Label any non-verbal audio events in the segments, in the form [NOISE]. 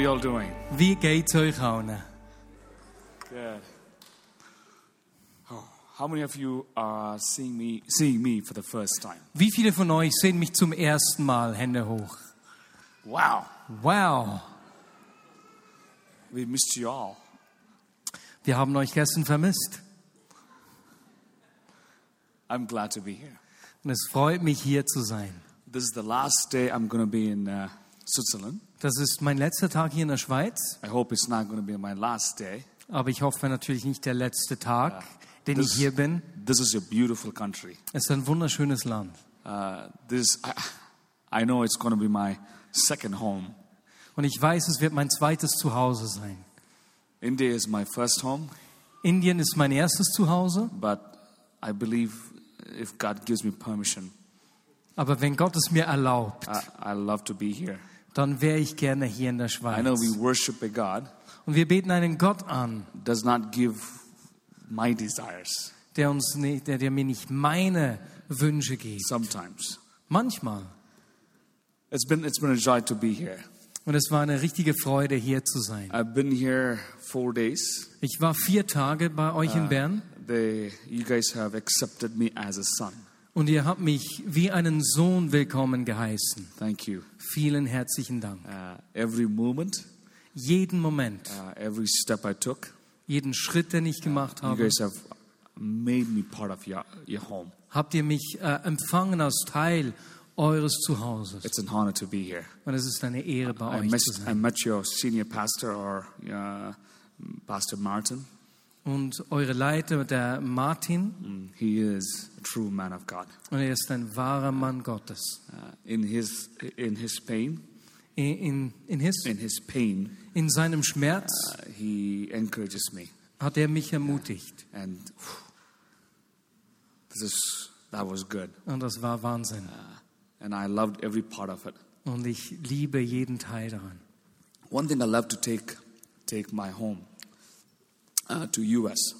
Are you all doing? Wie geht's euch allen? Good. Oh, how many of you are seeing me seeing me for the first time? Wie viele von euch sehen mich zum ersten Mal? Hände hoch. Wow, Wow, we missed you all. wir haben euch gestern vermisst. I'm glad to be here. Und es freut mich, hier zu sein. This is the last day I'm going to be in uh, Switzerland. Das ist mein letzter Tag hier in der Schweiz, I hope it's not going to be my last day. aber ich hoffe natürlich nicht der letzte Tag, den ich This, hier bin. this is a beautiful country. Es ist ein wunderschönes Land. Uh, this I, I know it's going to be my second home. Und ich weiß, es wird mein zweites Zuhause sein. India is my first home, Indien ist mein erstes Zuhause, but I believe if God gives me permission, aber wenn Gott es mir erlaubt, I, I love to be here. Dann wäre ich gerne hier in der I know Schweiz. we worship a God Und wir beten einen Gott an, does not give my desires der uns nicht, der, der mir nicht meine Wünsche gibt. sometimes. Manchmal. It's been it's been a joy to be here. Und es war eine richtige Freude, hier zu sein. I've been here four days. Ich war vier Tage bei euch in Bern They you guys have accepted me as a son. Und ihr habt mich wie einen Sohn willkommen geheißen. Thank you. Vielen herzlichen Dank. Uh, every moment, Jeden Moment, uh, every step I took, jeden Schritt, den ich gemacht you habe, guys have made me part of your your home. habt ihr mich äh, empfangen als Teil eures Zuhauses. It's an honor to be here. Und es ist eine Ehre, bei I euch met, zu I sein. met your senior pastor or uh, Pastor Martin. Und eure Leiter, der Martin, Mm, He is a true man of God. und er ist ein wahrer Mann Gottes. Uh, in his in his pain, In, in, in, his, in his pain, in seinem Schmerz uh, he encourages me, hat er mich ermutigt. and this is that was good, Und das war Wahnsinn. and I loved every part of it. Und ich liebe jeden Teil daran. One thing I love to take take my home uh, to U.S.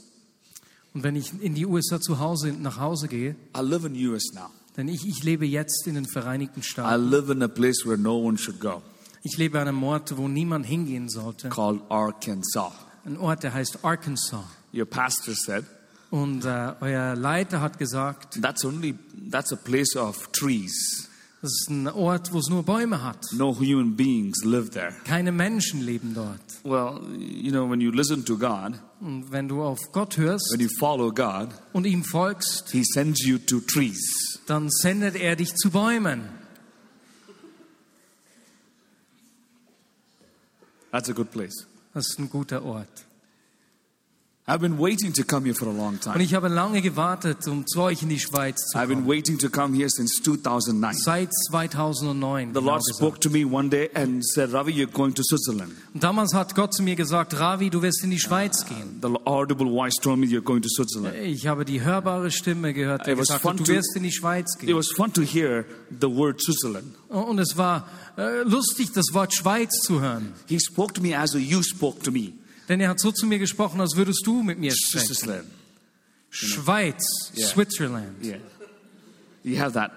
Und wenn ich in die USA zu Hause, nach Hause gehe, I live in U.S. now. denn ich, ich lebe jetzt in den Vereinigten I Staaten. live in a place where no one should go, Ich lebe an einem Ort, wo niemand hingehen sollte. called Arkansas. Ein Ort, der heißt Arkansas. Your pastor said Und äh, euer Leiter hat gesagt, that's only that's a place of trees. Das ist ein Ort, wo es nur Bäume hat. No human beings live there. Keine Menschen leben dort. Well, you know, when you listen to God, Und wenn du auf Gott hörst when you follow God, und ihm folgst, He sends you to trees. dann sendet er dich zu Bäumen. That's a good place. Das ist ein guter Ort. I've been waiting to come here for a long Und time. ich habe lange gewartet, um zu euch in die Schweiz zu I've been kommen. waiting to come here since 2009. Seit 2009. The genau Lord spoke to me one day and said, Ravi, you're going to Switzerland. Und damals hat Gott zu mir gesagt, Ravi, du wirst in die Schweiz gehen. The audible voice told me you're going to Switzerland. Ich habe die hörbare Stimme gehört, die It gesagt hat, du wirst in die Schweiz It gehen. was fun to hear the word Switzerland. Und es war äh, lustig, das Wort Schweiz zu hören. He spoke to me as you spoke to me. Denn er hat so zu mir gesprochen, als würdest du mit mir sprechen. Switzerland. Schweiz, Yeah. Switzerland. Yeah. You have that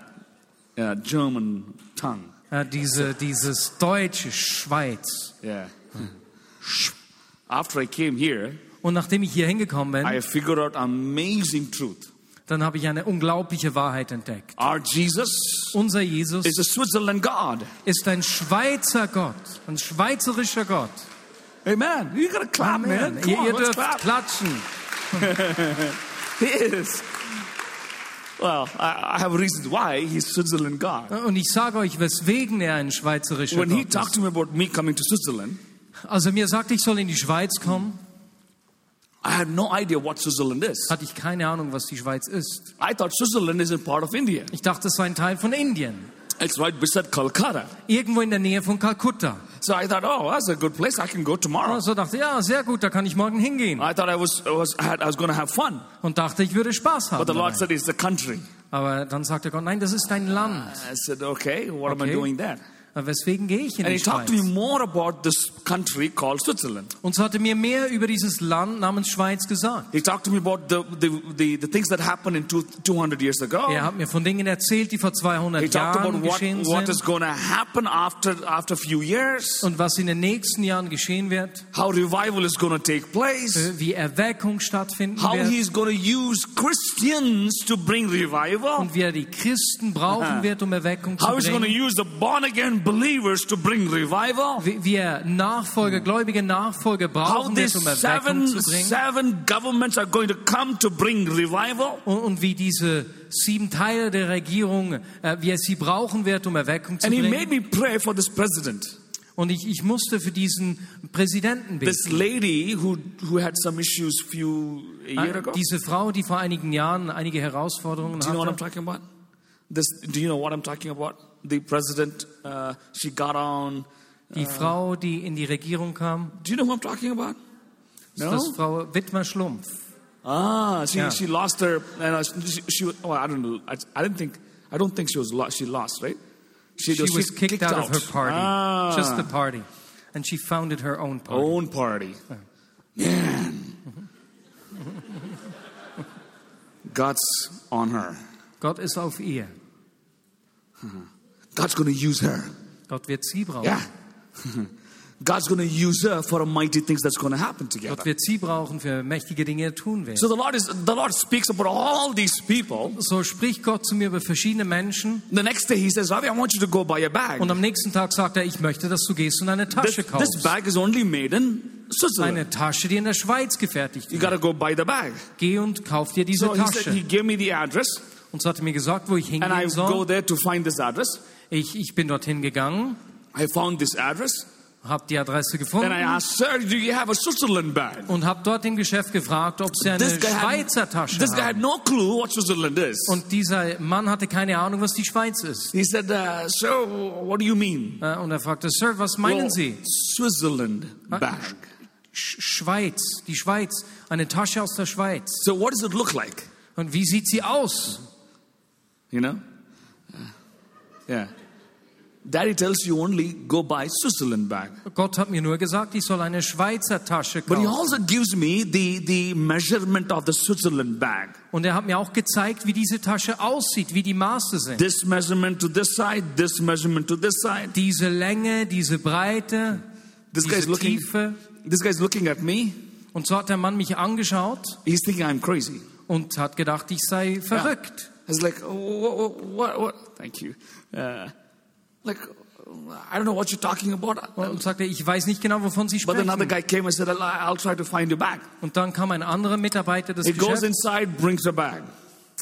uh, German tongue. Ja, diese, dieses deutsche Schweiz. Yeah. [LAUGHS] After I came here, Und nachdem ich hier hingekommen bin, I figured out amazing truth. dann habe ich eine unglaubliche Wahrheit entdeckt. Our Jesus Unser Jesus is a Switzerland God. ist ein Schweizer Gott, ein schweizerischer Gott. Amen. You gotta clap, man. Come Ihr, on, ihr dürft clap. klatschen. [LAUGHS] He is. Well, I, I have reasons why he's Switzerland God. Und ich sage euch, weswegen er ein schweizerischer When he Gott talked ist. to me about me coming to Switzerland, Als er mir sagte, ich soll in die Schweiz kommen, I had no idea what Switzerland is. hatte ich keine Ahnung, was die Schweiz ist. I thought Switzerland is a part of India. Ich dachte, es sei ein Teil von Indien, It's right beside Calcutta. irgendwo in der Nähe von Kalkutta. So I thought, oh, that's a good place. I can go tomorrow. Oh, also dachte, ja, sehr gut, da kann ich morgen hingehen. I thought I was, I was, I was going to have fun. Und dachte, ich würde Spaß haben. But the Lord dabei. said, it's the country. Aber dann sagte Gott, nein, das ist dein Land. I said, okay, what am I doing there? Weswegen gehe ich in And die he talked to me Schweiz? more about this country called Switzerland. Und so hatte mir mehr über dieses Land namens Schweiz gesagt. He talked to me about the, the, the, the things that happened in two, 200 years ago. Er hat mir von Dingen erzählt, die vor He 200 talked about Jahren what, geschehen what is sind going to happen after, after a few years, und was in den nächsten Jahren geschehen wird, how revival is going to take place, äh, wie Erweckung stattfinden how wird he's going to use Christians to bring revival, und wie er die Christen brauchen wird, um Erweckung zu how he's going to bringen. use the born again believers to bring revival, Wie wie er Nachfolger, gläubige Nachfolger brauchen wird, these um Erweckung seven, zu bringen. seven governments are going to come to bring revival. Und, und wie diese sieben Teile der Regierung, äh, wie er sie brauchen wird, um Erweckung zu And he made bringen. me pray for this president. Und ich, ich musste für diesen Präsidenten beten. This lady who, who had some issues few a year ago. Diese Frau, die vor einigen Jahren einige Herausforderungen Do you know what I'm hatte. talking about? This, do you know what I'm talking about? The president, uh, she got on. Die Frau, die in die Regierung kam, Do you know who I'm talking about? ist das Frau Wittmer Schlumpf. Ah, she, Yeah. she lost her. And she, she, oh, I don't know. I, I didn't think. I don't think she was lost. She lost, right? She was kicked out of her party, Ah, just the party. And she founded her own party. own party. Man, God's on her. Gott ist auf ihr. God's going to use her. Gott wird sie brauchen. Yeah. [LAUGHS] God's going to use her for a mighty things that's going to happen together. Gott wird sie brauchen für mächtige Dinge, tun wird. So the Lord is the Lord speaks about all these people. So spricht Gott zu mir über verschiedene Menschen. The next day he says, Ravi, I want you to go buy a bag. Und am nächsten Tag sagt er, ich möchte, dass du gehst und eine This, Tasche this kaufst. bag is only made in Switzerland. Eine Tasche, die in der Schweiz gefertigt You wird. gotta go buy the bag. Geh und kauf dir diese So he said he Tasche. gave me the address Und so hat er mir gesagt, wo ich and I hingehen go soll. there to find this address. Ich, ich bin dorthin gegangen, I found this address. habe die Adresse Then I gefunden asked, Sir, do you have a Switzerland bag? und habe dort im Geschäft gefragt, ob sie eine Schweizer had, Tasche this guy had no clue what Switzerland is. Und dieser Mann hatte keine Ahnung, was die Schweiz ist. He said, uh, Sir, what do you mean? Äh, Und er fragte, Sir, was meinen Well, Sie? Switzerland bag. Sch Schweiz, die Schweiz, eine Tasche aus der Schweiz. So what does it look like? Und wie sieht sie aus? You know? Yeah. Daddy tells you only go buy Switzerland bag. Gott hat mir nur gesagt, ich soll eine Schweizer Tasche But he kaufen. also gives me the, the measurement of the Switzerland bag. Und er hat mir auch gezeigt, wie diese Tasche aussieht, wie die Maße sind. This measurement to this side, this measurement to this side. Diese Länge, diese Breite, This diese looking Tiefe. this guy's looking at me. Und so hat der Mann mich angeschaut He's thinking I'm crazy. und hat gedacht, ich sei verrückt. It's like what, what, what? Thank you. Uh, like I don't know what you're talking about. Und sagte, ich weiß nicht genau, wovon Sie But another sprechen. guy came and said, I'll, try to find your bag. Und dann kam ein anderer Mitarbeiter des He goes Geschäfts, inside, brings the bag,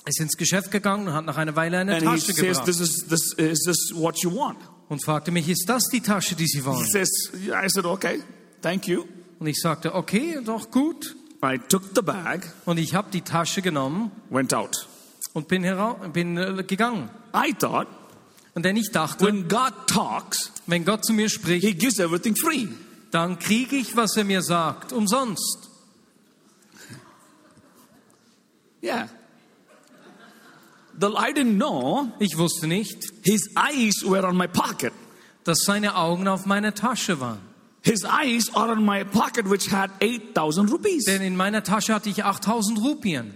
ist ins Geschäft gegangen und hat nach einer Weile eine and he Tasche says, gebracht "This is this is this what you want?" und fragte mich, ist das die Tasche, die Sie He wollen? says, yeah. I said, "Okay, thank you." Und ich sagte, okay, doch gut. I took the bag, Und ich habe die Tasche genommen went out. und bin, bin äh, gegangen. I thought Und denn ich dachte, when God talks, wenn Gott zu mir spricht, He gives everything free. dann kriege ich, was er mir sagt, umsonst. Yeah. The, I didn't know Ich wusste nicht, His eyes were on my pocket. dass seine Augen auf meiner Tasche waren. His eyes are on my pocket, which had 8,000 rupees. Denn in meiner Tasche hatte ich 8000 Rupien.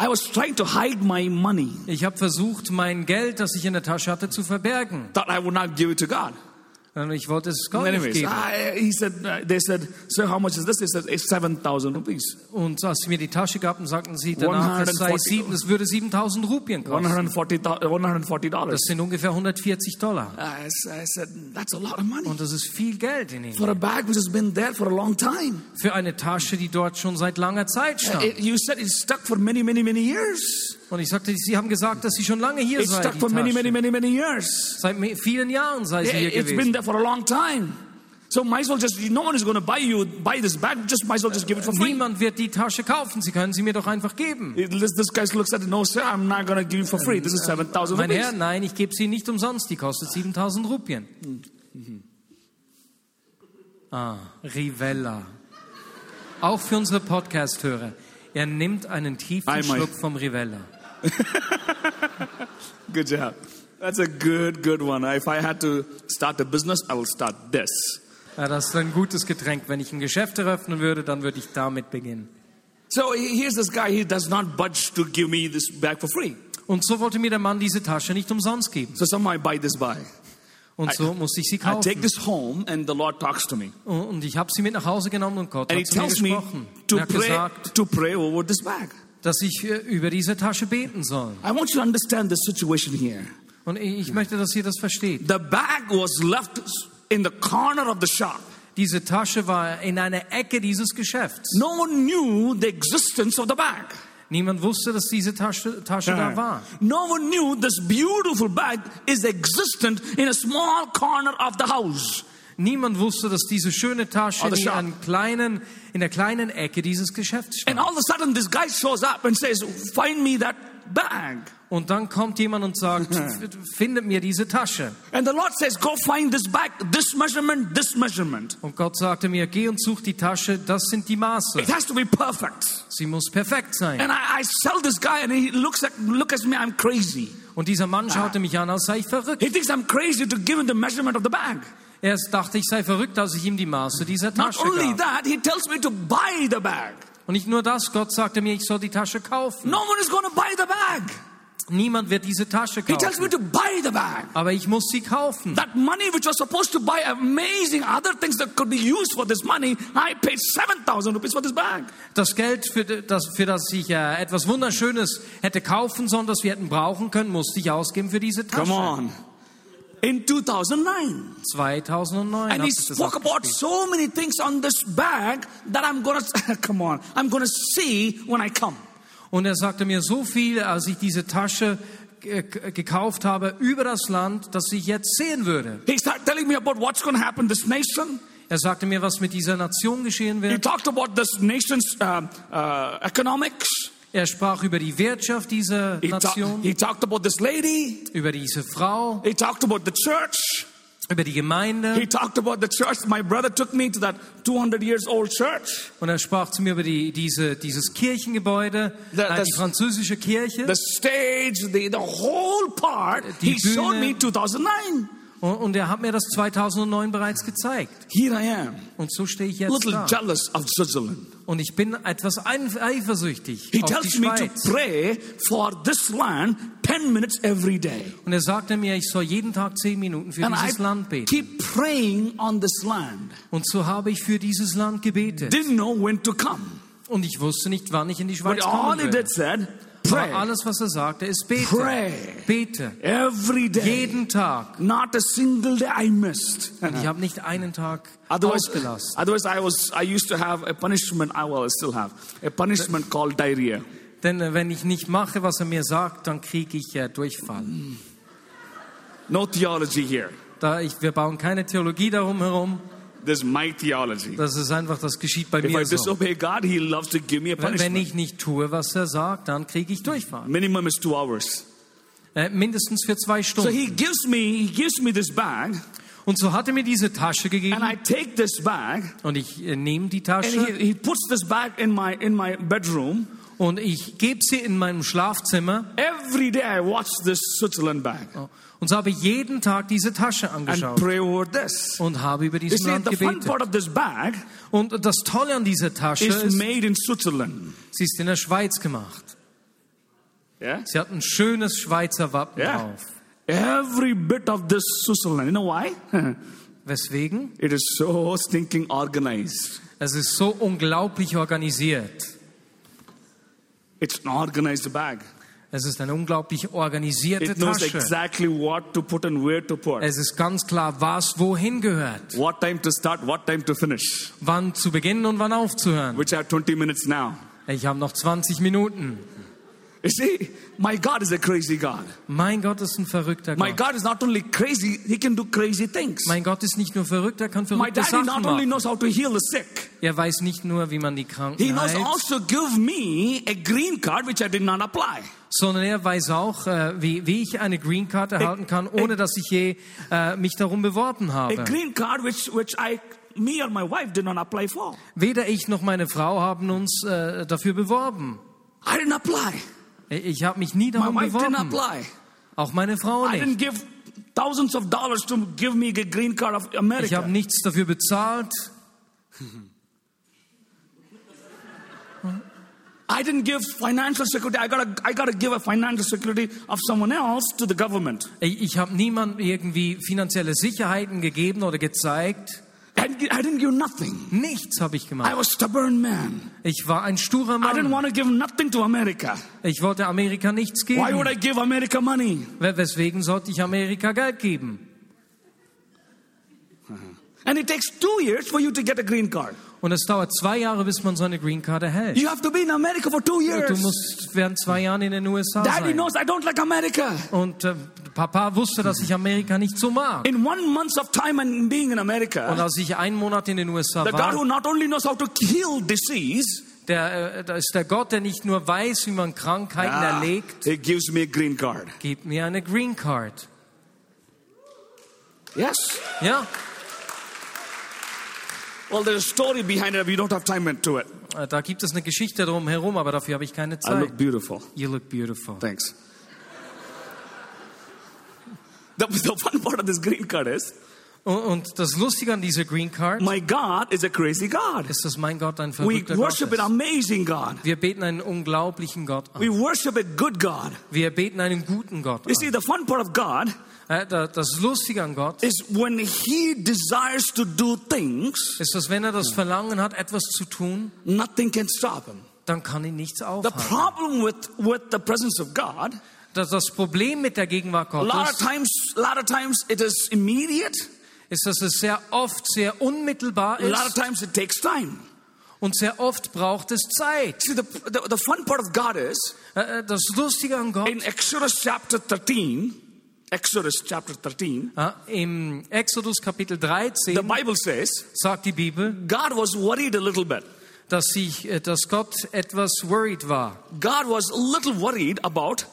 I was trying to hide my money. Ich habe versucht, mein Geld, das ich in der Tasche hatte, zu verbergen. Thought I would not give it to God. Und ich wollte es Gott nicht Anyways, geben. I, he said, uh, they said, sir, how much is this? He said, it's 7,000 rupees. Und als sie mir die Tasche gaben, sagten sie danach, es, sei 140 sieben, es würde 7000 Rupien kosten. 140 $140. Das sind ungefähr 140 Dollar. I, I said, that's a lot of money. Und das ist viel Geld in ihnen. For a bag which has been there for a long time. Für eine Tasche, die dort schon seit langer Zeit stand. It- you said it's stuck for many, many, many years. Und ich sagte, sie haben gesagt, dass sie schon lange hier It's sei. stuck Die for many, many, Tasche. many, many years. Seit vielen Jahren sei sie hier It- been gewesen. For a long time. So might as well just, no one is going to buy you, buy this bag, just might as well just give it for free. Niemand wird die Tasche kaufen. Sie können sie mir doch einfach geben. This, this guy looks at it, no sir, I'm not going to give you for free. This is 7,000 Mein Herr, nein, ich gebe sie nicht umsonst. Die kostet 7000 Rupien. Ah, Rivella. Auch für unsere Podcast-Hörer. Er nimmt einen tiefen Einmal. Schluck vom Rivella. [LAUGHS] Good job. That's a good, good one. If I had to start a business, I will start this. Ja, das ist ein gutes Getränk. Wenn ich ein Geschäft eröffnen würde, dann würde ich damit beginnen. So he- here's this guy. He does not budge to give me this bag for free. Und so wollte mir der Mann diese Tasche nicht umsonst geben. So somehow I buy this bag. Und so musste ich sie I take kaufen. this home, and the Lord talks to me, Und ich habe sie mit nach Hause genommen und Gott and hat zu mir gesprochen. to Er hat pray gesagt, to pray over this bag. dass ich äh, über diese Tasche beten soll. I want you to understand the situation here. Und ich ich möchte, dass ihr das versteht. The bag was left in the corner of the shop. Diese Tasche war in einer Ecke dieses Geschäfts. No one knew the existence of the bag. Niemand wusste, dass diese Tasche, Tasche da war. No one knew this beautiful bag is existent in a small corner of the house. Niemand wusste, dass diese schöne Tasche in, einem kleinen, in der kleinen Ecke dieses Geschäfts And stand. all of a sudden, this guy shows up and says, Find me that bag. Und dann kommt jemand und sagt, [LAUGHS] findet mir diese Tasche. And the Lord says, Go find this bag, this measurement, this measurement. Und Gott sagte mir, geh und such die Tasche, das sind die Maße. It has to be perfect. Sie muss perfekt sein. And I, I sell this guy, and he looks at, look at me, I'm crazy. Und dieser Mann schaute mich an, als sei ich verrückt. He thinks I'm crazy to give him the measurement of the bag. Er dachte, ich sei verrückt, als ich ihm die Maße dieser Not Tasche only gab. that, he tells me to buy the bag. Und nicht nur das, Gott sagte mir, ich soll die Tasche kaufen. No one is going to buy the bag. Niemand wird diese Tasche He tells me kaufen. to buy the bag. Aber ich muss sie kaufen. That money which was supposed to buy amazing other things that could be used for this money, I paid 7,000 rupees for this bag. Das Geld, für das, für das ich äh, etwas Wunderschönes hätte kaufen sollen, das wir hätten brauchen können, musste ich ausgeben für diese Tasche. Come on. In 2009. 2009 And he das spoke about so many things on this bag that I'm to, [LAUGHS] come on, I'm to see when I come. Und er sagte mir so viel, als ich diese Tasche äh, gekauft habe über das Land, dass ich jetzt sehen würde. He started telling me about what's going to happen this nation. Er sagte mir, was mit dieser Nation geschehen He wird. talked about this nation's uh, uh, economics. Er sprach über die Wirtschaft dieser He, Nation, he talked about this lady. über diese Frau, He talked about the church. über die He Gemeinde. talked about the church. My brother took me to that 200 years old church. Und er sprach zu mir über die, diese, dieses Kirchengebäude, The- äh, die das- französische Kirche. The stage, the, the whole part, Die he showed Bühne. me 2009. Und, und er hat mir das 2009 bereits gezeigt. Here I am, Und so stehe ich jetzt little da. jealous of Switzerland. Und ich bin etwas eifersüchtig He auf die tells me to Schweiz. pray for this land 10 minutes every day. Und er sagte mir, ich soll jeden Tag zehn Minuten für And I dieses Land beten. keep praying on this land. Und so habe ich für dieses Land gebetet. Didn't know when to come. Und ich wusste nicht, wann ich in die But Schweiz all kommen he würde. did said, Aber pray alles, was er sagte, ist bete. Pray. Bete. every day. Jeden Tag. Not a single day I missed. Und ich habe nicht einen Tag Otherwise, ausgelassen. otherwise I was I used to have a punishment. I will still have a punishment called diarrhea. Denn äh, wenn ich nicht mache, was er mir sagt, dann kriege ich äh, Durchfall. No theology here. Da ich, wir bauen keine Theologie darum herum. This is my theology. Das ist einfach, das geschieht bei If I mir so. disobey God, He loves to give me a Wenn, ich nicht tue, was er sagt, dann kriege ich Durchfall. Minimum is two hours. Äh, mindestens für zwei So Stunden. He gives me He gives me this bag, Und so hat er mir diese Tasche gegeben and I take this bag, und ich äh, nehme die and Tasche he, he puts this bag in my in my bedroom. Und ich gebe sie in meinem Schlafzimmer Every day I watch this Switzerland bag und so habe ich jeden Tag diese Tasche and angeschaut und habe über You dieses see, Land the fun gebetet. part of this bag Und das Tolle an dieser Tasche is ist, made in Switzerland. sie ist in der Schweiz gemacht. Yeah. Sie hat ein schönes Schweizer Wappen Yeah. drauf. Every bit of this Switzerland. You know why? [LAUGHS] Weswegen? it is so stinking organized. Es ist so unglaublich organisiert. It's an organized bag. Es ist eine unglaublich organisierte It knows Tasche. exactly what to put and where to put. Es ist ganz klar, was wohin gehört. What time to start, what time to finish. Wann zu beginnen und wann aufzuhören. Which I have 20 minutes now. Ich habe noch 20 Minuten. You see, my God is a crazy God. Mein Gott ist ein verrückter My Gott. God is not only crazy, He can do crazy things. Mein Gott ist nicht nur verrückt, er kann My verrückte daddy Sachen not only machen. knows how to heal the sick, Er weiß nicht nur, wie man die Kranken He knows heilt, also give me a green card which I did not apply. sondern er weiß auch, äh, wie, wie ich eine Green Card erhalten kann, ohne dass ich je äh, mich darum beworben A habe. green card which, which I me or my wife did not apply for. Weder ich noch meine Frau haben uns äh, dafür beworben. I didn't apply. Ich habe mich nie My darum didn't beworben. apply. Auch meine Frau I didn't nicht. give thousands of dollars to give me a green card of Ich habe nichts dafür bezahlt. I didn't give financial security. I gotta, I gotta give a financial security of someone else to the government. Ich, ich habe niemandem irgendwie finanzielle Sicherheiten gegeben oder gezeigt. I didn't, I give nothing. Nichts habe ich I gemacht. was stubborn man. Ich war ein sturer I didn't Mann. want to give nothing to America. Ich wollte Amerika nichts Why would geben. I give America money? We- Weswegen sollte ich Amerika Geld geben? And it takes two years for you to get a green card. Und es dauert zwei Jahre, bis man so eine Green Card erhält. You have to be in America for two Du years. musst während zwei Jahren in den USA Daddy sein. knows I don't like America. Und äh, Papa wusste, dass ich Amerika nicht so mag. In one month of time and being in Und America, als ich einen Monat in den USA the God who war, not only knows how to kill disease, der, äh, ist der Gott, der nicht nur weiß, wie man Krankheiten ah, erlegt, he gives me a green card. gibt mir eine Green Card. Yes. Ja, Well, there's a story behind it. We don't have time into it. äh, da gibt es eine Geschichte drumherum, aber dafür habe ich keine I Zeit. look beautiful. You look beautiful. Thanks. The, the fun part of this green card is Und, das Lustige an dieser Green Card my God is a crazy God. ist, dass mein Gott ein We verrückter Gott worship an ist. amazing God. Wir beten einen unglaublichen Gott We an. worship a good God. Wir beten einen guten Gott You see, an. the fun part of God Äh, da- Das Lustige an Gott is when He desires to do things, ist, dass wenn er das Verlangen hat, etwas zu tun, nothing can stop Him. dann kann ihn nichts The aufhalten. problem with, with the presence of God, Das, das Problem mit der Gegenwart a lot of Gottes times, a lot of times it is immediate. ist, dass es sehr oft sehr unmittelbar A lot of ist times it takes time. und sehr oft braucht es Zeit. See, the, the, the fun part of God is Äh, äh, Das Lustige an Gott in Exodus chapter 13, Exodus chapter 13, Ja, Im Exodus Kapitel the 13 Bible says sagt die Bibel, God was worried a little bit. dass, sich, äh, dass Gott etwas worried war. God was a little worried about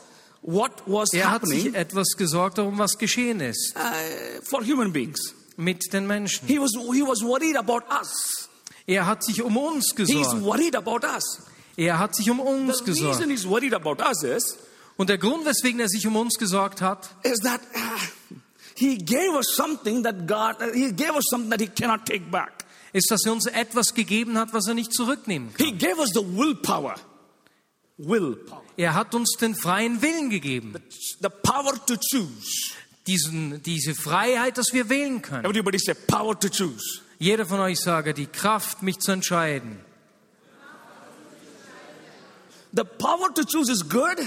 what was Er hat sich etwas gesorgt darum, was geschehen ist uh, for human beings. mit den Menschen. He was, he was worried about us. Er hat sich um uns He's gesorgt. worried about us. Er hat sich um uns The gesorgt. reason he's worried about us is, Und der Grund, weswegen er sich um uns gesorgt hat, is that uh, he gave us something that God, uh, he gave us something that he cannot take back. ist, dass er uns etwas gegeben hat, was er nicht zurücknehmen kann. He gave us the willpower. Er hat uns den freien Willen gegeben. The power to choose. Diesen, diese Freiheit, dass wir wählen können. Everybody say power to choose. Jeder von euch sage, die Kraft, mich zu entscheiden. The power to choose is good,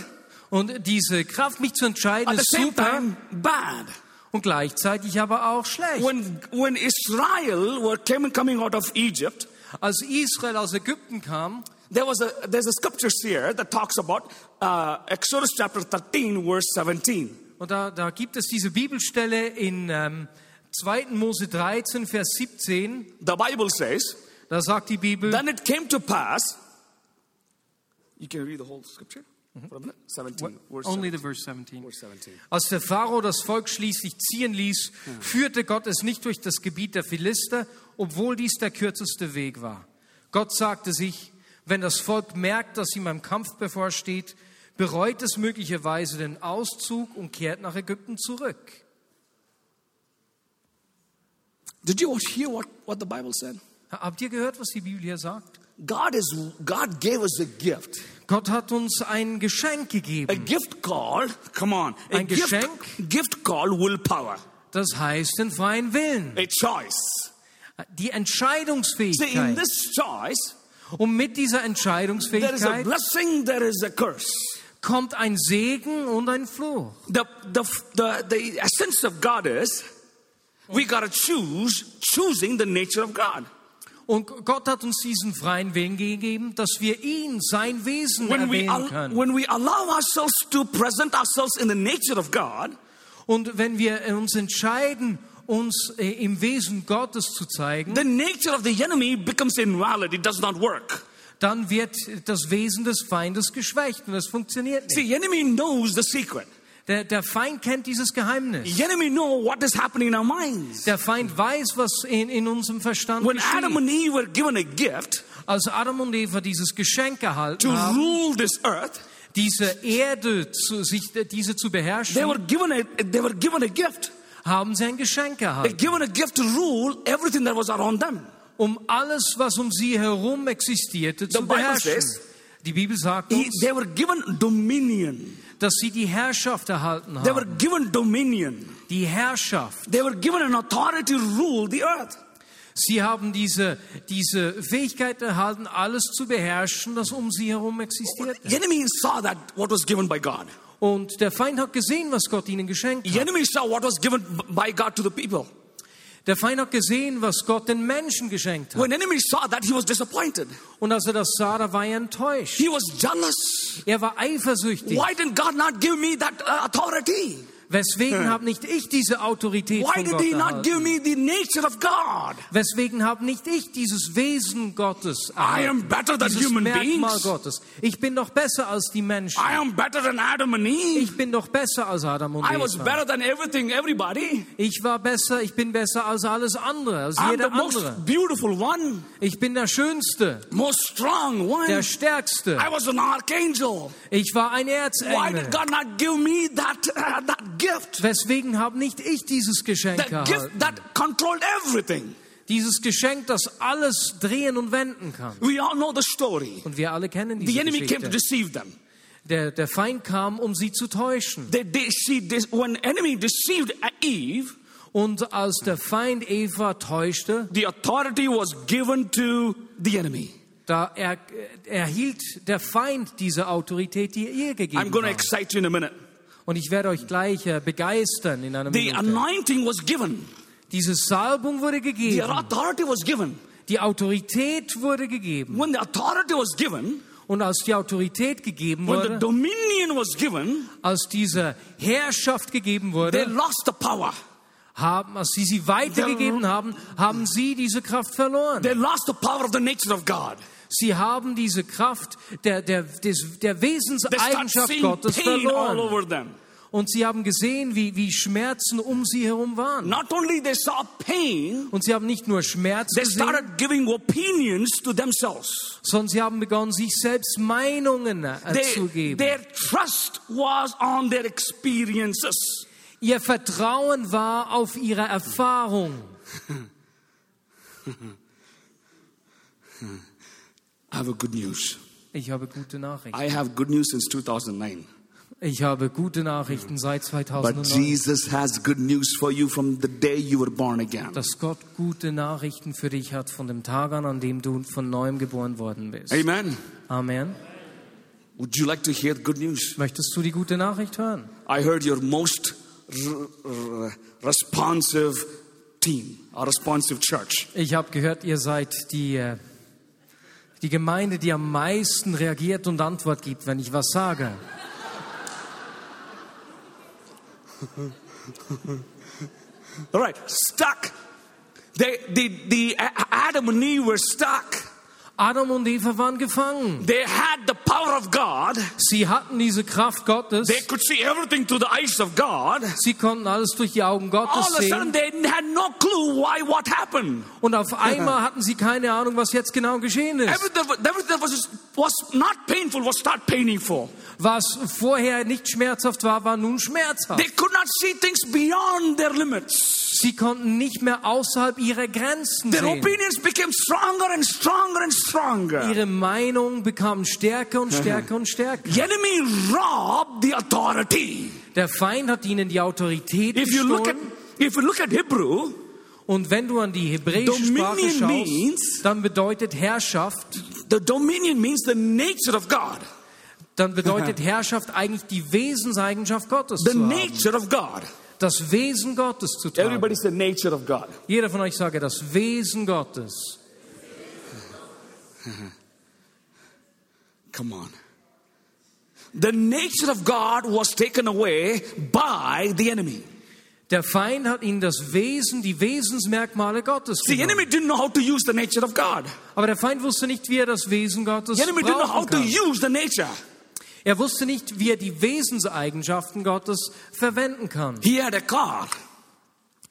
Und diese Kraft, mich zu entscheiden, ist super time bad. und gleichzeitig aber auch schlecht. When, when Israel were came, coming out of Egypt, Als Israel aus Ägypten kam, there was a, there's a scripture here that talks about uh, Exodus chapter 13, verse 17. und da, da gibt es diese Bibelstelle in ähm, 2. Mose 13, Vers 17, The Bible says, da sagt die Bibel, Then it came to pass. You can read the whole scripture for a minute? 17, verse only 17. the verse 17. Verse 17. Als der Pharao das Volk schließlich ziehen ließ, führte Gott es nicht durch das Gebiet der Philister, obwohl dies der kürzeste Weg war. Gott sagte sich, wenn das Volk merkt, dass ihm ein Kampf bevorsteht, bereut es möglicherweise den Auszug und kehrt nach Ägypten zurück. Did you hear what, what the Bible said? Habt ihr gehört, was die Bibel hier sagt? God is God gave us a gift. Gott hat uns ein Geschenk A gegeben. gift called, come on, a Ein gift, Geschenk? gift called willpower. Das heißt den freien Willen, A choice. die See, in Entscheidungsfähigkeit. this choice, Und mit dieser there is a Entscheidungsfähigkeit blessing, there is a curse. kommt ein Segen und ein Fluch. The, the, the, the essence of God is we got to choose, choosing the nature of God. Und Gott hat uns diesen freien Willen gegeben, dass wir ihn, sein Wesen When al- können. when we allow ourselves to present ourselves in the nature of God, Und wenn wir uns entscheiden, uns äh, im Wesen Gottes zu zeigen, the nature of the enemy becomes invalid. It does not work. dann wird das Wesen des Feindes geschwächt und es funktioniert nicht. See, enemy knows the secret. Der, der Feind kennt dieses Geheimnis. The enemy know what is happening in our minds. Der Feind weiß, was in, in unserem Verstand When Adam geschieht. and Eve were given a gift Als Adam und Eva dieses Geschenk to erhalten haben, rule this earth, diese Erde, zu, sich, diese zu they beherrschen, were given a they were given a gift. Haben sie ein Geschenk They erhalten, given a gift to rule everything that was around them. um alles, was um sie herum existierte, zu beherrschen. Die Bibel sagt uns, They were given dominion. dass sie die Herrschaft erhalten They were haben. given dominion. Die Herrschaft. They were given an authority to rule the earth. Sie haben diese, diese Fähigkeit erhalten, alles zu beherrschen, das um sie herum existiert. The enemy saw that what was given by God. Und der Feind hat gesehen, was Gott ihnen geschenkt The hat. enemy saw what was given by God to the people. Der Feind hat gesehen, was Gott den Menschen geschenkt hat. When enemy saw that, he was disappointed. Und als er das sah, da war er enttäuscht. He was jealous. Er war eifersüchtig. Why did God not give me that uh, authority? Weswegen habe nicht ich diese Autorität Why von did Gott he not give erhalten? me the nature of God? Weswegen habe nicht ich dieses Wesen Gottes I am better than dieses human Merkmal beings. Gottes. Ich bin doch besser als die Menschen. I am better than Adam and Eve. Ich bin doch besser als Adam und I was Eva. better than everything, everybody. Ich war besser, ich bin besser als alles andere, als I'm the jeder most andere. beautiful one, Ich bin der Schönste, most strong one. der Stärkste. I was an archangel. Ich war ein Why Erzengel. did God not give me that [LAUGHS] that gift? Weswegen habe nicht ich dieses Geschenk That gift erhalten? that controlled everything. Dieses Geschenk, das alles drehen und wenden kann. We all know the story. Und wir alle kennen The diese enemy came to Geschichte. deceive them. Der, der Feind kam, um sie zu täuschen. They, they see this when enemy deceived Eve, Und als der Feind Eva täuschte, the authority was given to the enemy. da er, erhielt der Feind diese Autorität, die ihr I'm gegeben going to war. excite you in a minute. Und ich werde euch gleich äh, begeistern in einer The anointing was given. Diese Salbung wurde The gegeben. authority was given. Die Autorität wurde gegeben. When the authority was given, Und als die Autorität gegeben when the wurde, dominion was given, als diese Herrschaft gegeben they wurde, lost the power. haben, als sie sie weitergegeben haben, haben sie diese Kraft verloren. They lost the power of the nature of God. Sie haben diese Kraft der, der, des, der Wesenseigenschaft Gottes verloren. over them. Und sie haben gesehen, wie, wie Schmerzen um sie herum waren. Not only they saw pain, Und sie haben nicht nur Schmerz they gesehen, started giving opinions to themselves. sondern sie haben begonnen, sich selbst Meinungen äh, zu They, geben. their trust was on their experiences. Ihr Vertrauen war auf ihre Erfahrung. [LAUGHS] I have good news. Ich habe gute Nachrichten. I have good news since 2009. Ich habe gute Nachrichten seit But 2009. Jesus has good news for you from the day you were born again. Dass Gott gute Nachrichten für dich hat von dem Tag an, an dem du von neuem geboren worden bist. Amen. Amen. Would you like to hear the good news? Möchtest du die gute Nachricht hören? I heard your most responsive team, a responsive church. Ich habe gehört, ihr seid die, äh, die Gemeinde, die am meisten reagiert und Antwort gibt, wenn ich was sage. All right, stuck. They, the, the Adam and Eve were stuck. Adam und Eva waren gefangen. They had the power of God. Sie hatten diese Kraft Gottes. They could see everything through the eyes of God. Sie konnten alles durch die Augen All Gottes of a sudden, sehen. they had no clue why what happened. Und auf einmal hatten sie keine Ahnung, was jetzt genau geschehen ist. Everything, everything was, was not painful was start painful. Was vorher nicht schmerzhaft war, war nun schmerzhaft. They could not see things beyond their limits. Sie konnten nicht mehr außerhalb ihrer Grenzen Their sehen. opinions became stronger and stronger and stronger. Ihre Meinung bekam stärker und stärker und stärker. The [LAUGHS] enemy robbed the authority. Der Feind hat ihnen die Autorität If you look at gestohlen. if you look at Hebrew, Und wenn du an die hebräische Sprache schaust, means- dann bedeutet Herrschaft, the dominion means the nature of God. dann bedeutet [LAUGHS] Herrschaft eigentlich die Wesenseigenschaft Gottes The nature of God. Das Wesen Gottes zu tragen. Everybody say nature of God. Jeder von euch sage das Wesen Gottes. [LAUGHS] Come on. The nature of God was taken away by the enemy. Der Feind hat ihnen das Wesen, die Wesensmerkmale Gottes The genommen. enemy didn't know how to use the nature of God. Aber der Feind wusste nicht, wie er das Wesen Gottes The enemy didn't know how brauchen to kann. use the nature. Er wusste nicht, wie er die Wesenseigenschaften Gottes verwenden kann. He had a car.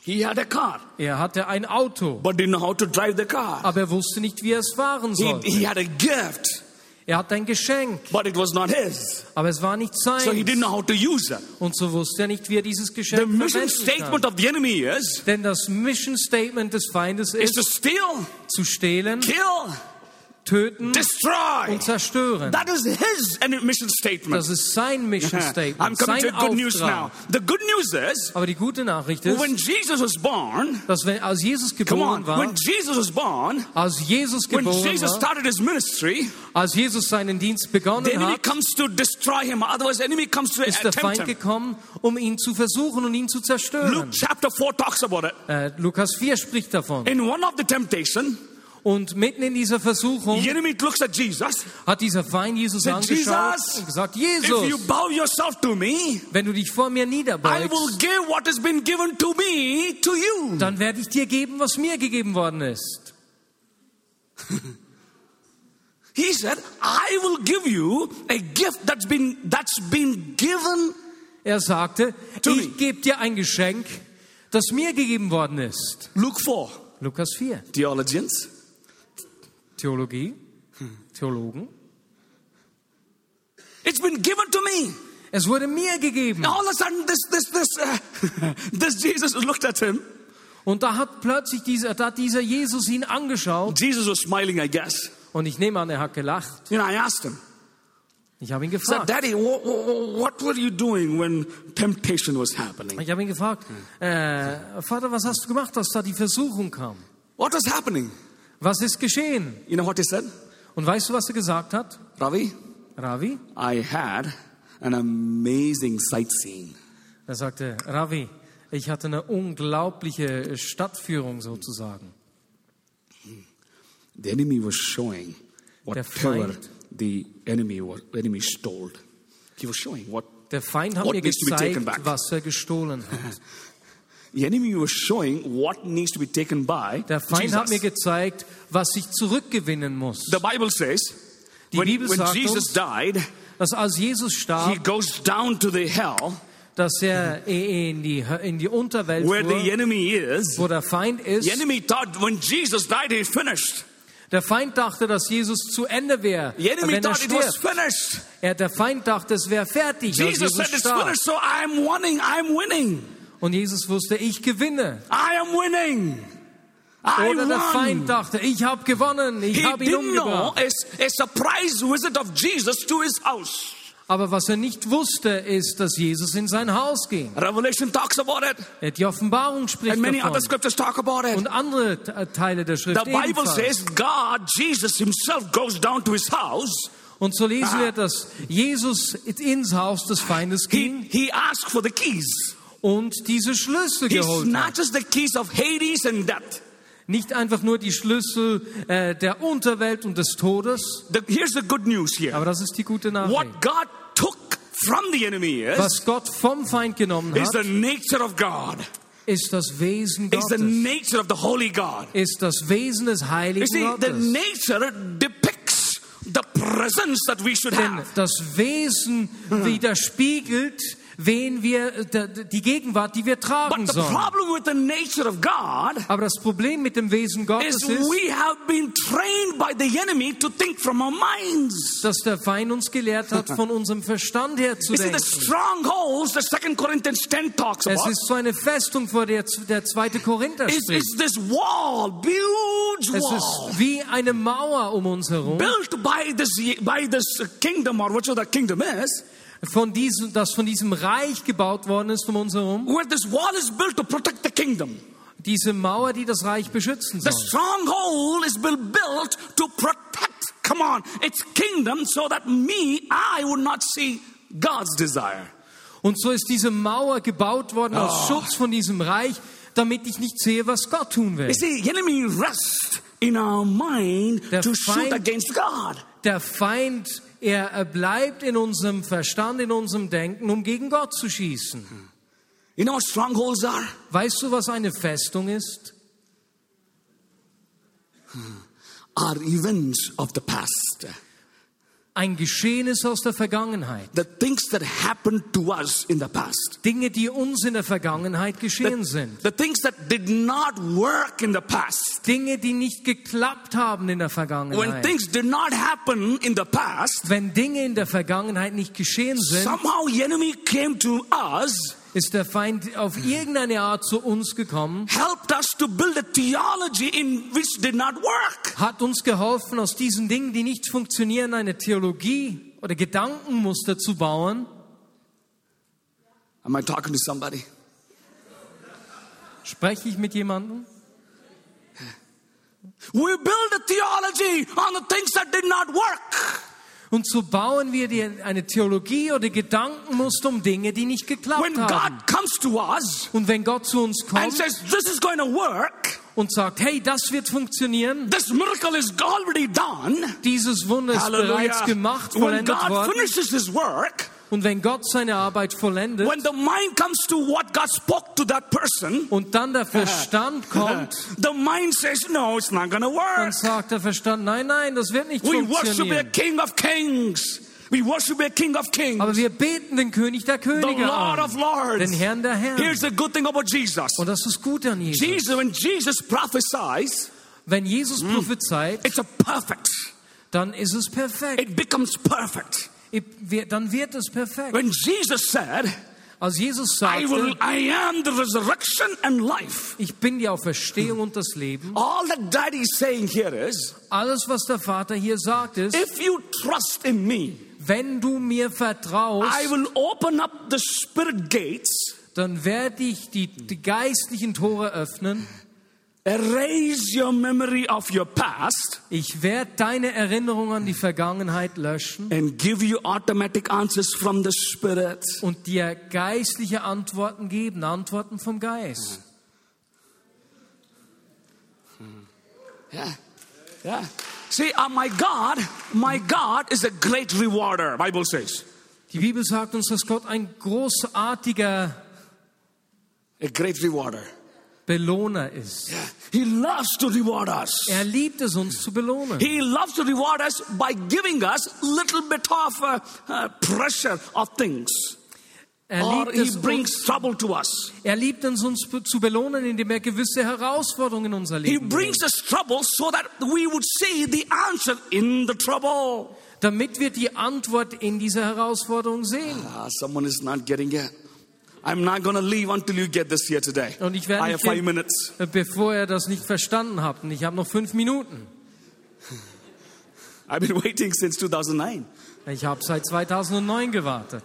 He had a car, Er hatte ein Auto, but didn't know how to drive the car. aber er wusste nicht, wie er es fahren He, sollte. he had a gift, Er hatte ein Geschenk, but it was not his. aber es war nicht So he sein. didn't know how to use it. Und so wusste er nicht, wie er dieses The Geschenk mission verwenden statement kann. of the enemy is, Denn das Mission Statement des Feindes is to ist, steal, zu stehlen, kill, töten destroy. und zerstören. That is his mission statement. Das ist sein [LAUGHS] Mission I'm Statement, coming sein to good news now. The good news is, Aber die gute Nachricht ist, when Jesus was born, dass wenn, als Jesus geboren on, war, when Jesus was born, als Jesus when geboren Jesus war, started his ministry, als Jesus seinen Dienst the begonnen enemy hat, comes to destroy him. Otherwise, the enemy comes to ist der Feind him. gekommen, um ihn zu versuchen und ihn zu Luke zerstören. chapter 4 talks about it. Äh, Lukas 4 spricht davon. In one of the temptation, Und mitten in dieser Versuchung Jesus. hat dieser Feind Jesus Said, angeschaut Jesus, und gesagt, Jesus, bow yourself to me, wenn du dich vor mir I will niederbeugst, give what has been given to me to you. dann werde ich dir geben, was mir gegeben worden ist. [LAUGHS] He said, I will give you a gift that's been that's been given. Er sagte, ich gebe dir ein Geschenk, das mir gegeben worden ist. Luke 4. Lukas 4. Theologians. Theologie, Theologen. It's been given to me. Es wurde mir gegeben. All of a sudden, this this this uh, [LAUGHS] this Jesus looked at him. Und da hat plötzlich dieser, da hat dieser Jesus ihn angeschaut. Jesus was smiling, I guess. Und ich nehme an, er hat gelacht. You know, I asked him. Ich habe ihn gefragt. Daddy, what, what were you doing when temptation was happening? Ich habe ihn gefragt, äh, Vater, was hast du gemacht, als da die Versuchung kam? What was happening? Was ist geschehen? You know what he said? Und weißt du, was er gesagt hat, Ravi, Ravi? I had an amazing sightseeing. Er sagte, Ravi, ich hatte eine unglaubliche Stadtführung sozusagen. The enemy was showing Der whatever Feind. the enemy was enemy stole. He was showing what Der Feind hat What mir gezeigt, was er gestohlen hat. [LAUGHS] the enemy was showing what needs to be taken by Der Feind hat mir Jesus. gezeigt, was ich zurückgewinnen muss. The Bible says Die when, Bibel when sagt Jesus uns, died, Dass als Jesus he starb, goes down to the hell dass er in die, in die Unterwelt where the fuhr, enemy is. wo der Feind The ist. enemy thought when Jesus died, he's finished. Der Feind dachte, dass Jesus zu Ende wäre, The wenn er stirbt. finished. Er, der Feind dachte, es wäre fertig, Jesus Jesus said it's starb. finished, so I'm winning, I'm winning. Und Jesus wusste, ich gewinne. I am winning. I Oder der won. Feind dachte, ich habe gewonnen, ich He habe ihn know umgebracht. a, a surprise visit of Jesus to his house. Aber was er nicht wusste, ist, dass Jesus in sein Haus ging. Revelation talks about it, Die Offenbarung spricht and many davon. other scriptures talk about it. Und andere Te- Teile der Schrift The Bible ebenfalls. says God, Jesus himself, goes down to his house. Und so lesen Ah. wir, dass Jesus ins Haus des Feindes He, ging he asked for the keys. Und diese Schlüssel geholt hat. snatches the keys of Hades and death. Nicht einfach nur die Schlüssel äh, der Unterwelt und des Todes, The, here's the good news here. aber das ist die gute Nachricht. What God took from the enemy is, Was Gott vom Feind genommen is hat, the nature of God. ist das Wesen Is the Gottes. nature of the holy God. Ist das Wesen des heiligen see, the Gottes. nature depicts the presence that we should Denn have. das Wesen widerspiegelt, wen wir, die Gegenwart, die wir tragen But the sollen. problem with the nature of God Aber das Problem mit dem Wesen Gottes is ist, we have been trained by the enemy to think from our minds. dass der Feind uns gelehrt hat, von unserem Verstand her zu denken. strongholds, the Second Corinthians 10 talks Es ist so eine Festung, vor der der zweite Korinther spricht. Es ist wie eine Mauer um uns herum, built by this, by this kingdom or whichever the kingdom is, von diesem, das von diesem Reich gebaut worden ist um uns herum. where this wall is built to protect the kingdom. Diese Mauer, die das Reich beschützen The soll. stronghold is built, to protect, come on, its kingdom so that me, I would not see God's desire. Und so ist diese Mauer gebaut worden Ah. als Schutz von diesem Reich, damit ich nicht sehe, was Gott tun will. You see, the enemy rests in our mind Der to shoot Feind- against God. Der Feind, er er bleibt in unserem Verstand, in unserem Denken, um gegen Gott zu schießen. You know what strongholds are? Weißt du, was eine Festung ist? Are events of the past. Ein Geschehnis aus der Vergangenheit. The things that happened to us in the past. Dinge, die uns in der Vergangenheit geschehen sind. The things that did not work in the past. Dinge, die nicht geklappt haben in der When Vergangenheit. things did not happen in the past, Wenn Dinge in der Vergangenheit nicht geschehen sind, somehow the enemy came to us, ist der Feind auf irgendeine Art zu uns gekommen, helped us to build a theology in which did not work. hat uns geholfen, aus diesen Dingen, die nicht funktionieren, eine Theologie oder Gedankenmuster zu bauen. Am I talking to somebody? Spreche ich mit jemandem? We build a theology on the things that did not work. Und so bauen wir die, eine Theologie oder Gedankenmuster um Dinge, die nicht geklappt When haben. God comes to us Und wenn Gott zu uns and kommt says, This is going to work, und sagt, hey, das wird funktionieren, this miracle is already done. dieses Wunder ist bereits gemacht, When vollendet God worden. finishes his work, Und wenn Gott seine Arbeit vollendet when the mind comes to what God spoke to that person, und dann der Verstand [LAUGHS] kommt, the mind says, No, it's not going to dann work. sagt der Verstand, nein, nein, das wird nicht We worship a funktionieren. king of kings. We worship a king of kings. Aber wir beten den König der the Könige Lord of an, lords. den Herrn der Herren. Here's the good thing about Jesus. Und das ist gut an Jesus. Jesus, when Jesus prophesies, Wenn Jesus prophezeit, it's a perfect. dann ist es perfekt. It becomes perfect. Dann wird es perfekt. When Jesus said, Als Jesus I will, sagte, I am the resurrection and life. ich bin die Auferstehung und das Leben, All that Daddy is saying here is, alles, was der Vater hier sagt, ist, if you trust in me, wenn du mir vertraust, I will open up the spirit gates, dann werde ich die, die geistlichen Tore öffnen. Erase your memory of your past, Ich werde deine Erinnerung an die Vergangenheit löschen and give you automatic answers from the spirit. und dir geistliche Antworten geben, Antworten vom Geist. Yeah. Yeah. See, uh, my God, my God is a great rewarder, Bible says. Die Bibel sagt uns, dass Gott ein großartiger A great rewarder. Belohner ist. He loves to reward us. Er liebt es, uns zu belohnen. He loves to reward us by giving us little bit of uh, uh, pressure of things. Er Or liebt, he es, brings uns, trouble to us. er liebt es, uns zu belohnen, indem er gewisse Herausforderungen in unser He Leben brings bringt, us trouble so that we would see the answer in the trouble. damit wir die Antwort in dieser Herausforderung sehen. Ah, someone is not getting it. I'm not to leave until you get this here today. Und ich werde I have nicht five gehen, minutes. bevor er das nicht verstanden hat. Und ich habe noch fünf Minuten. I've been waiting since 2009. Ich habe seit 2009 gewartet.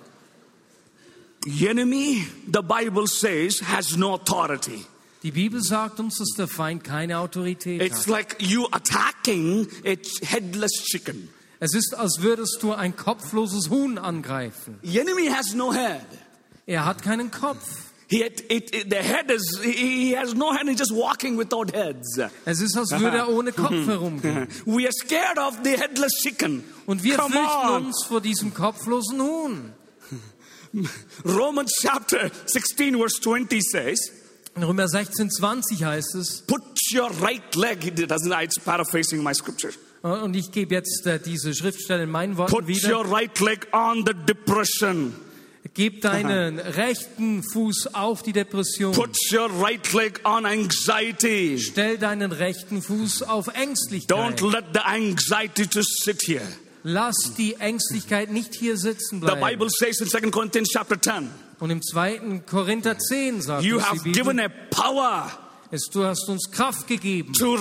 The enemy, the Bible says, has no authority. Die Bibel sagt uns, dass der Feind keine Autorität It's hat. like you attacking a headless chicken. Es ist, als würdest du ein kopfloses Huhn angreifen. The enemy has no head. Er hat keinen Kopf. He had, it, it- the head is, he has no head, he's just walking without heads. Es ist, als würde er ohne Kopf herumgehen. We are scared of the headless chicken. Und wir Come fürchten on. uns vor diesem kopflosen Huhn. [LAUGHS] Romans chapter 16, verse 20 says, In Römer 16, 20 heißt es, Put your right leg, doesn't, it's paraphrasing my scripture. und ich gebe jetzt äh, diese Schriftstelle in meinen Worten Put wieder, your right leg on the depression. Gib deinen rechten Fuß auf die Depression. Put your right leg on anxiety. Stell deinen rechten Fuß auf Ängstlichkeit. Don't let the anxiety to sit here. Lass die Ängstlichkeit nicht hier sitzen The bleiben. Bible says in 2 Corinthians chapter 10, Und im 2. Korinther 10 sagt you have Bibel, given a power es, du hast uns Kraft gegeben, to,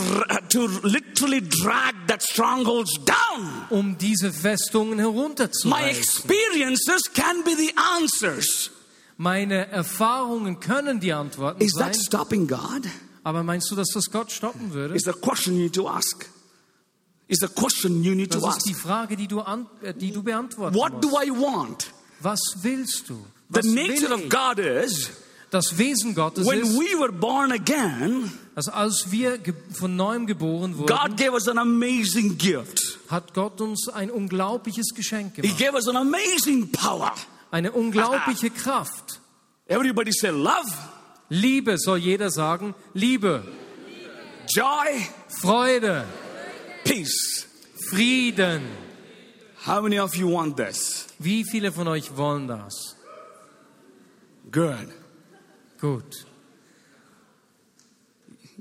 to literally drag that strongholds down. um diese Festungen My herunterzureißen. experiences can be the answers. Meine Erfahrungen können die Antworten Is sein, that stopping God? aber meinst du, dass das Gott stoppen würde? Is a question you need to ask. Is a question you need Das to ist die ask. Frage, die du, an, äh, die du beantworten What do musst. I want? Was willst du? The Was nature will of? God is Das Wesen Gottes when ist, we were born again, dass als wir von neuem geboren wurden, God gave us an amazing gift. hat Gott uns ein unglaubliches Geschenk He gemacht. gave us an amazing power. Eine unglaubliche Kraft. Everybody say love, Liebe soll jeder sagen. Liebe, joy, Freude, peace. Frieden. How many of you want this? Wie viele von euch wollen das? Good. Gut.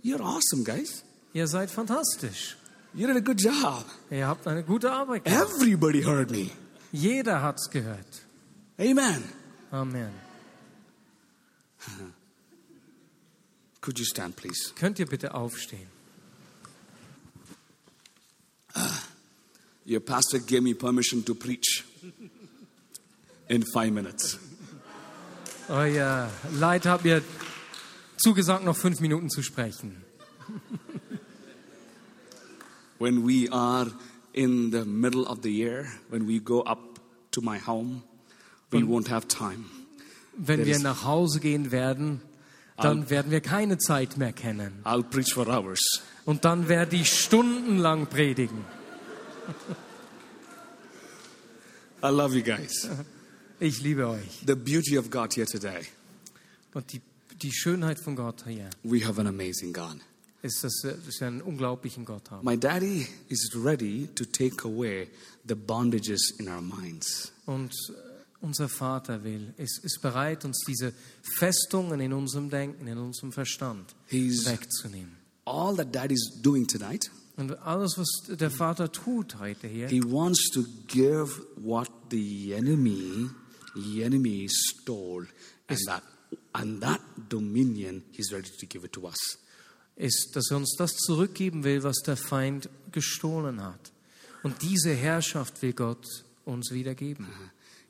You're awesome, guys. Ihr seid fantastisch. You did a good job. Ihr habt eine gute Arbeit gemacht. Everybody heard me. Jeder hat's gehört. Amen. Amen. [LAUGHS] Could you stand, please? Könnt ihr bitte aufstehen? Your pastor gave me permission to preach in five minutes. Euer Leiter hat mir zugesagt, noch fünf Minuten zu sprechen. When we are in the middle of the year, when we go up to my home, we won't have time. Wenn There wir nach Hause gehen werden, dann werden wir keine Zeit mehr kennen. I'll preach for hours. Und dann werde ich stundenlang predigen. I love you guys. [LAUGHS] Ich liebe euch. The beauty of God here today. Und die, die Schönheit von Gott hier We have an amazing God. ist, dass wir, dass wir einen unglaublichen Gott haben. My daddy is ready to take away the bondages in our minds. Und äh, unser Vater will, ist, ist bereit, uns diese Festungen in unserem Denken, in unserem Verstand He's wegzunehmen. all that daddy's doing tonight. Und alles, was der Vater tut heute hier, He wants to give what the enemy, the enemy stole, and that and that dominion he's ready to give it to us. ist, dass er uns das zurückgeben will, was der Feind gestohlen hat. Und diese Herrschaft will Gott uns wiedergeben.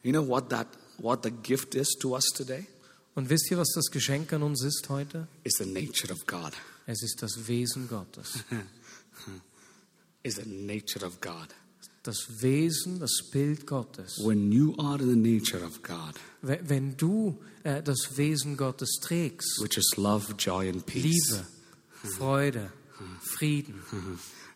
You know what that what the gift is to us today? Und wisst ihr, was das Geschenk an uns ist heute? It's the nature of God. Es ist das Wesen Gottes. [LAUGHS] It's the nature of God. Das Wesen, das Bild Gottes. When you are the nature of God, Wenn du äh, das Wesen Gottes trägst, which is love, joy, and peace, Liebe, Freude, Frieden,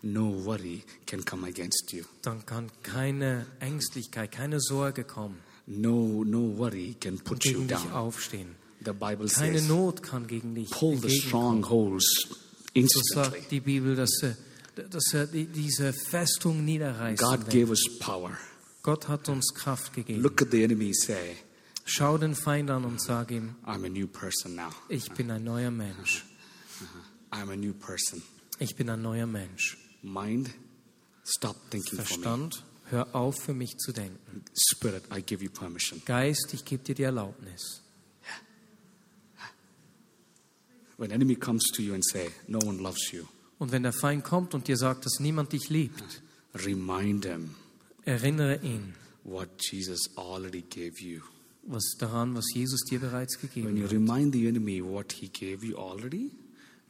no worry can come against you. dann kann keine Ängstlichkeit, keine Sorge kommen No, no worry can put you down. aufstehen. The Bible Keine says, Not kann gegen dich pull the strongholds So instantly. sagt die Bibel, dass er, dass er die- diese Festung niederreißen God gave us power. Gott hat uns Kraft gegeben. Look at the enemy say, Schau den Feind an und sag ihm, I'm a new person now. ich bin ein neuer Mensch. I'm a new person. Ich bin ein neuer Mensch. Mind, stop thinking for me. Verstand, hör auf für mich zu denken. Spirit, I give you permission. Geist, ich gebe dir die Erlaubnis. When enemy comes to you and say, no one loves you, Und wenn der Feind kommt und dir sagt, dass niemand dich liebt, remind him erinnere ihn what Jesus already gave you. was daran, was Jesus dir bereits When gegeben you hat. remind the enemy what he gave you already,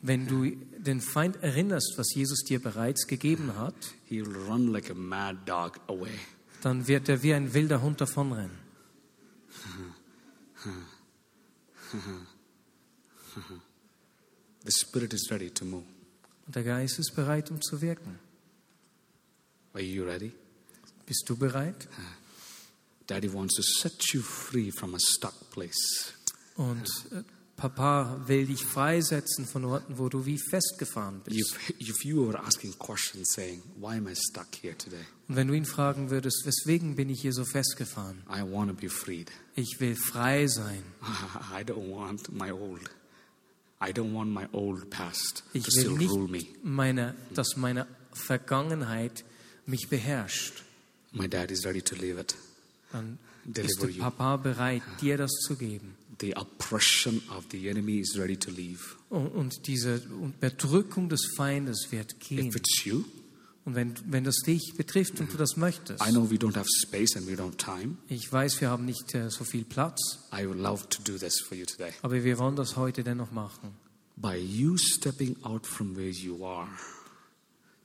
Wenn du den Feind erinnerst, was Jesus dir bereits gegeben hat, he will run like a mad dog away. dann wird er wie ein wilder Hund davonrennen. [LAUGHS] The Spirit is ready to move. Und der Geist ist bereit, um zu wirken. Are you ready? Bist du bereit? Daddy wants to set you free from a stuck place. Und äh, Papa will dich freisetzen von Orten, wo du wie festgefahren bist. If, if you were asking questions saying, Why am I stuck here today? Und wenn du ihn fragen würdest, weswegen bin ich hier so festgefahren? I want to be freed. Ich will frei sein. [LAUGHS] I don't want my old. I don't want my old past Ich to will still rule me. nicht, meine, dass meine Vergangenheit mich beherrscht. My dad is ready to leave it. Dann ist Deliver der you. Papa bereit, dir das zu geben. The oppression of the enemy is ready to leave. Und, und diese Bedrückung des Feindes wird If gehen. it's you, Und wenn, wenn das dich betrifft und du das möchtest, I know we don't have space and we don't have time. ich weiß, wir haben nicht äh, so viel Platz, I would love to do this for you today. aber wir wollen das heute dennoch machen. By you stepping out from where you are,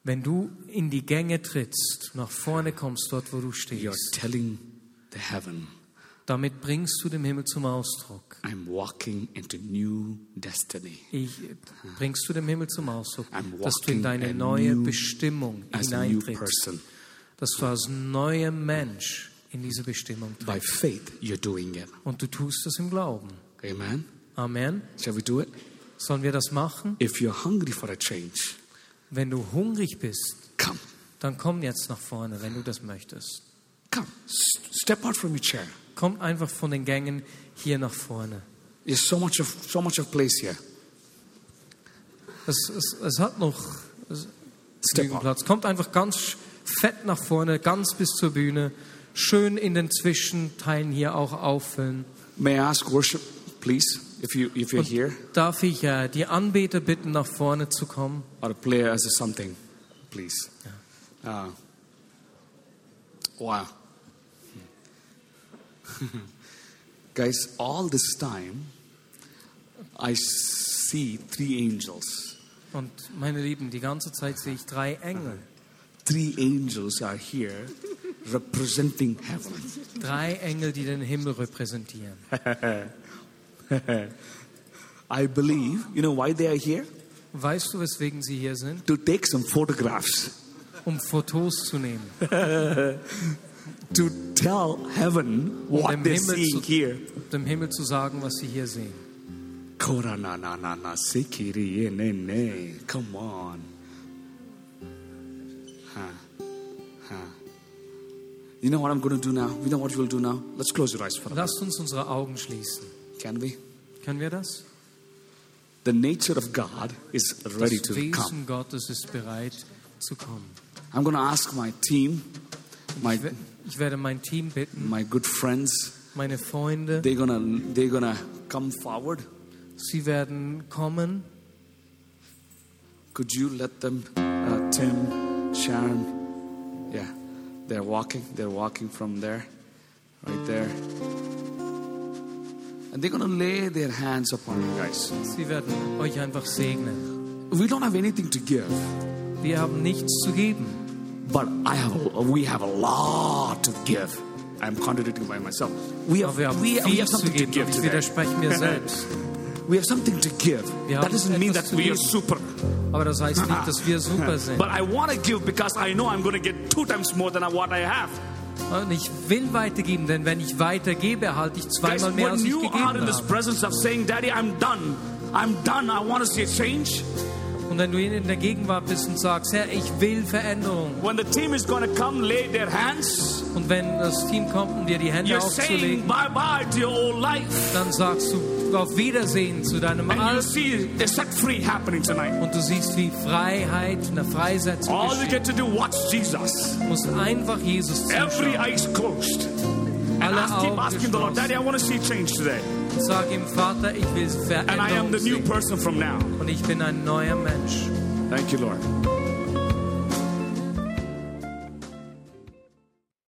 Wenn du in die Gänge trittst, nach vorne kommst, dort wo du you're stehst, telling the heaven, damit bringst du den Himmel zum Ausdruck. I'm walking into new destiny. Ich, bringst du dem Himmel zum Ausdruck, dass du in deine neue Bestimmung hineintrittst, dass du als neuer Mensch in diese Bestimmung By trittst. faith, you're doing it. Und du tust das im Glauben. Amen. Amen. Shall we do it? Sollen wir das machen? If you're hungry for a change, Wenn du hungrig bist, come. dann komm jetzt nach vorne, wenn du das möchtest. Come, step out from your chair. Kommt einfach von den Gängen hier nach vorne. There's so much of so much of place here. Es, es, es hat noch genügend. Platz. Kommt einfach ganz fett nach vorne, ganz bis zur Bühne. Schön in den Zwischenteilen hier auch auffüllen. May I ask worship, please, if you if you're Und here, darf ich äh, die Anbeter bitten, nach vorne zu kommen? or play as a something, please. Uh, wow. [LAUGHS] Guys, all this time, I see three angels. Und meine Lieben, die ganze Zeit sehe ich drei Engel. Three angels are here representing heaven. Drei Engel, die den Himmel repräsentieren. [LAUGHS] I believe, you know why they are here? Weißt du, weswegen sie hier sind? To take some photographs, Um Fotos zu nehmen. [LAUGHS] to tell heaven Um what dem they're Himmel, seeing zu, here. dem Himmel zu sagen, was sie hier sehen. Come on. Huh. Huh. You know what I'm going to do now? You know what we'll do now? Let's close your eyes for a minute. Lasst uns unsere Augen schließen. Can we? Können wir das? The nature of God is ready Das to come. Wesen Gottes ist bereit zu kommen. I'm going to ask my team, my Ich we- Ich werde mein Team bitten, my good friends, meine Freunde, they're gonna they're gonna come forward. sie werden kommen. Could you let them, uh, Tim, Sharon? Yeah, they're walking. They're walking from there, right there, and they're gonna lay their hands upon you guys. Sie werden euch einfach segnen. We don't have anything to give, Wir haben nichts zu geben, but I have. A, we have a lot to give. I'm contradicting by myself. We have, wir haben we, we have something to give today. widerspreche mir selbst. We have something to give. That doesn't mean that we are super. Aber das heißt nicht, dass wir super [LAUGHS] sind. But I want to give because I know I'm going to get two times more than what I have. Und ich will weitergeben, denn wenn ich weitergebe, erhalte ich zweimal mehr, als when ich you gegeben are in this habe. presence of saying, Daddy, I'm done. I'm done. I want to see a change. Und wenn du in der Gegenwart bist und sagst, Herr, ich will Veränderung. When the team is going to come lay their hands, Und wenn das Team kommt, um dir die Hände you're saying aufzulegen, bye bye to your old life. dann sagst du auf Wiedersehen zu deinem And you Alten. see the set free happening tonight. Und du siehst, wie Freiheit, eine Freisetzung All you geschieht. get to do, watch Jesus. Du musst einfach Jesus Every zuschauen. eye is closed. And Alle ask, keep Augen asking the Lord, geschlossen. Daddy, I want to see change today. Und sag ihm, Vater, ich will And I am the new person from now. Und ich bin ein neuer Mensch. Thank you, Lord.